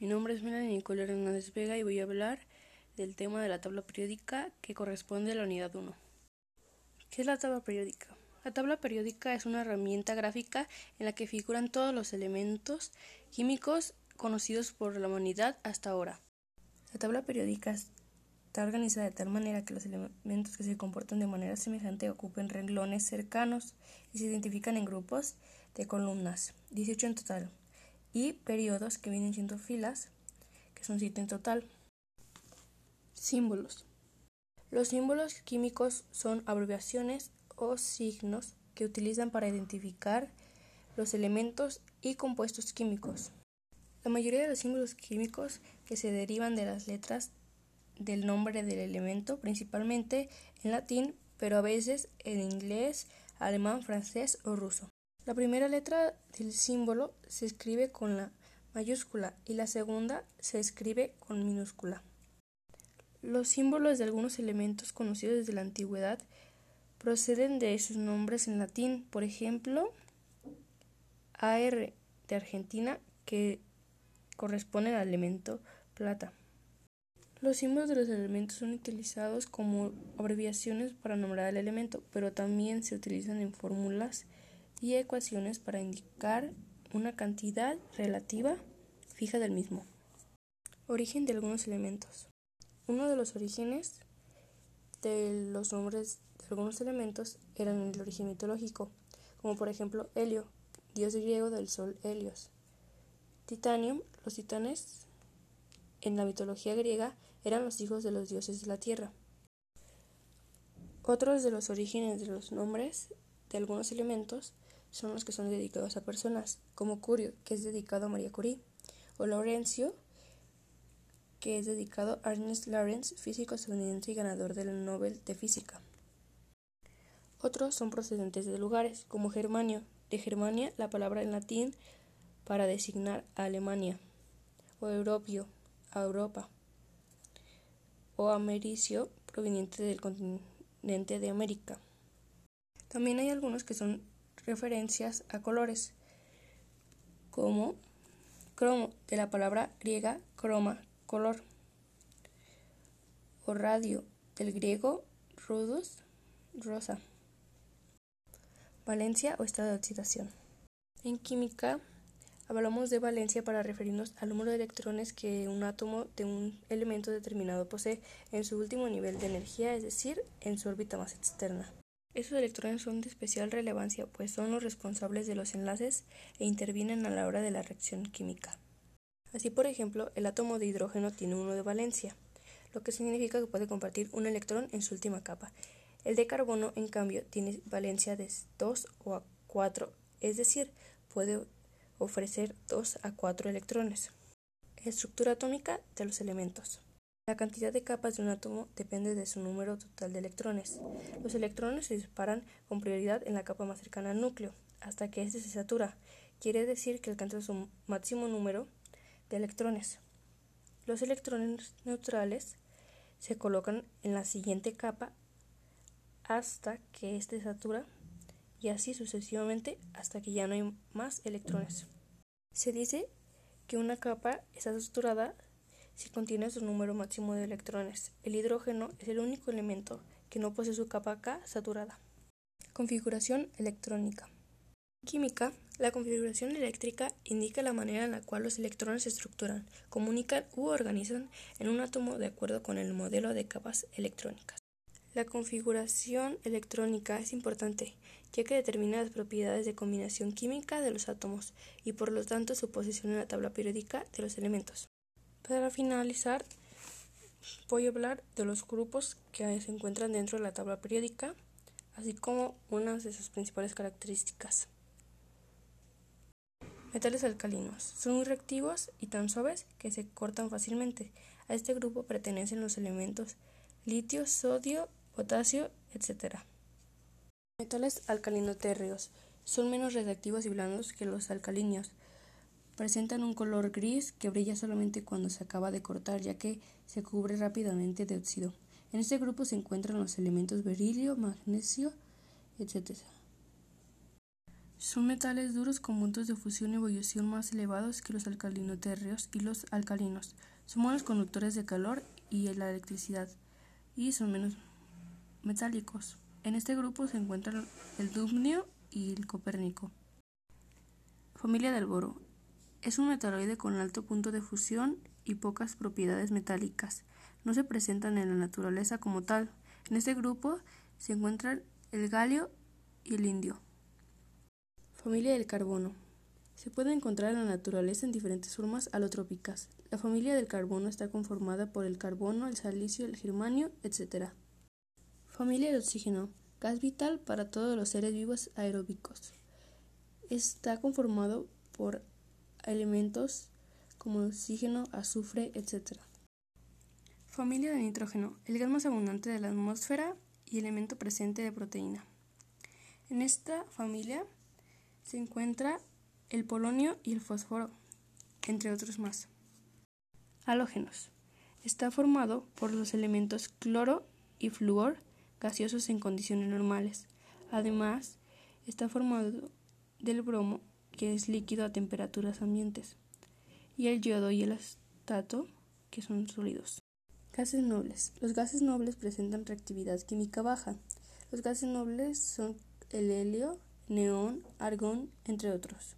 Mi nombre es Melanie Nicole Hernández Vega y voy a hablar del tema de la tabla periódica que corresponde a la unidad 1. ¿Qué es la tabla periódica? La tabla periódica es una herramienta gráfica en la que figuran todos los elementos químicos conocidos por la humanidad hasta ahora. La tabla periódica está organizada de tal manera que los elementos que se comportan de manera semejante ocupen renglones cercanos y se identifican en grupos de columnas, 18 en total y periodos que vienen siendo filas, que son siete en total. Símbolos. Los símbolos químicos son abreviaciones o signos que utilizan para identificar los elementos y compuestos químicos. La mayoría de los símbolos químicos que se derivan de las letras del nombre del elemento, principalmente en latín, pero a veces en inglés, alemán, francés o ruso. La primera letra del símbolo se escribe con la mayúscula y la segunda se escribe con minúscula. Los símbolos de algunos elementos conocidos desde la antigüedad proceden de sus nombres en latín, por ejemplo, AR de Argentina, que corresponde al elemento plata. Los símbolos de los elementos son utilizados como abreviaciones para nombrar el elemento, pero también se utilizan en fórmulas y ecuaciones para indicar una cantidad relativa fija del mismo. Origen de algunos elementos. Uno de los orígenes de los nombres de algunos elementos eran el origen mitológico, como por ejemplo Helio, dios griego del sol Helios. Titanium, los titanes en la mitología griega eran los hijos de los dioses de la tierra. Otros de los orígenes de los nombres de algunos elementos son los que son dedicados a personas, como Curio, que es dedicado a María Curie, o Laurencio, que es dedicado a Ernest Lawrence, físico estadounidense y ganador del Nobel de Física. Otros son procedentes de lugares, como Germanio, de Germania, la palabra en latín para designar a Alemania, o Europio, a Europa, o Americio, proveniente del continente de América. También hay algunos que son referencias a colores, como cromo, de la palabra griega croma, color, o radio, del griego rudus, rosa. Valencia o estado de oxidación. En química hablamos de valencia para referirnos al número de electrones que un átomo de un elemento determinado posee en su último nivel de energía, es decir, en su órbita más externa. Estos electrones son de especial relevancia, pues son los responsables de los enlaces e intervienen a la hora de la reacción química. Así, por ejemplo, el átomo de hidrógeno tiene uno de valencia, lo que significa que puede compartir un electrón en su última capa. El de carbono, en cambio, tiene valencia de 2 o a 4, es decir, puede ofrecer 2 a 4 electrones. Estructura atómica de los elementos. La cantidad de capas de un átomo depende de su número total de electrones. Los electrones se disparan con prioridad en la capa más cercana al núcleo, hasta que éste se satura. Quiere decir que alcanza su máximo número de electrones. Los electrones neutrales se colocan en la siguiente capa hasta que éste satura y así sucesivamente hasta que ya no hay más electrones. Se dice que una capa está saturada si contiene su número máximo de electrones. El hidrógeno es el único elemento que no posee su capa K saturada. Configuración electrónica. En química, la configuración eléctrica indica la manera en la cual los electrones se estructuran, comunican u organizan en un átomo de acuerdo con el modelo de capas electrónicas. La configuración electrónica es importante, ya que determina las propiedades de combinación química de los átomos y por lo tanto su posición en la tabla periódica de los elementos. Para finalizar, voy a hablar de los grupos que se encuentran dentro de la tabla periódica, así como unas de sus principales características. Metales alcalinos. Son muy reactivos y tan suaves que se cortan fácilmente. A este grupo pertenecen los elementos litio, sodio, potasio, etc. Metales alcalino-térreos. Son menos reactivos y blandos que los alcalinos. Presentan un color gris que brilla solamente cuando se acaba de cortar, ya que se cubre rápidamente de óxido. En este grupo se encuentran los elementos berilio, magnesio, etc. Son metales duros con puntos de fusión y ebullición más elevados que los alcalinoterrios y los alcalinos. Son buenos conductores de calor y la electricidad y son menos metálicos. En este grupo se encuentran el dubnio y el copérnico. Familia del boro. Es un metaloide con alto punto de fusión y pocas propiedades metálicas. No se presentan en la naturaleza como tal. En este grupo se encuentran el galio y el indio. Familia del carbono. Se puede encontrar en la naturaleza en diferentes formas alotrópicas. La familia del carbono está conformada por el carbono, el silicio, el germanio, etc. Familia del oxígeno. Gas vital para todos los seres vivos aeróbicos. Está conformado por elementos como oxígeno, azufre, etc. Familia del nitrógeno. El gas más abundante de la atmósfera y elemento presente de proteína. En esta familia se encuentra el polonio y el fósforo, entre otros más. Halógenos. Está formado por los elementos cloro y flúor gaseosos en condiciones normales. Además, está formado del bromo, que es líquido a temperaturas ambientes, y el yodo y el astato, que son sólidos. Gases nobles. Los gases nobles presentan reactividad química baja. Los gases nobles son el helio, neón, argón, entre otros.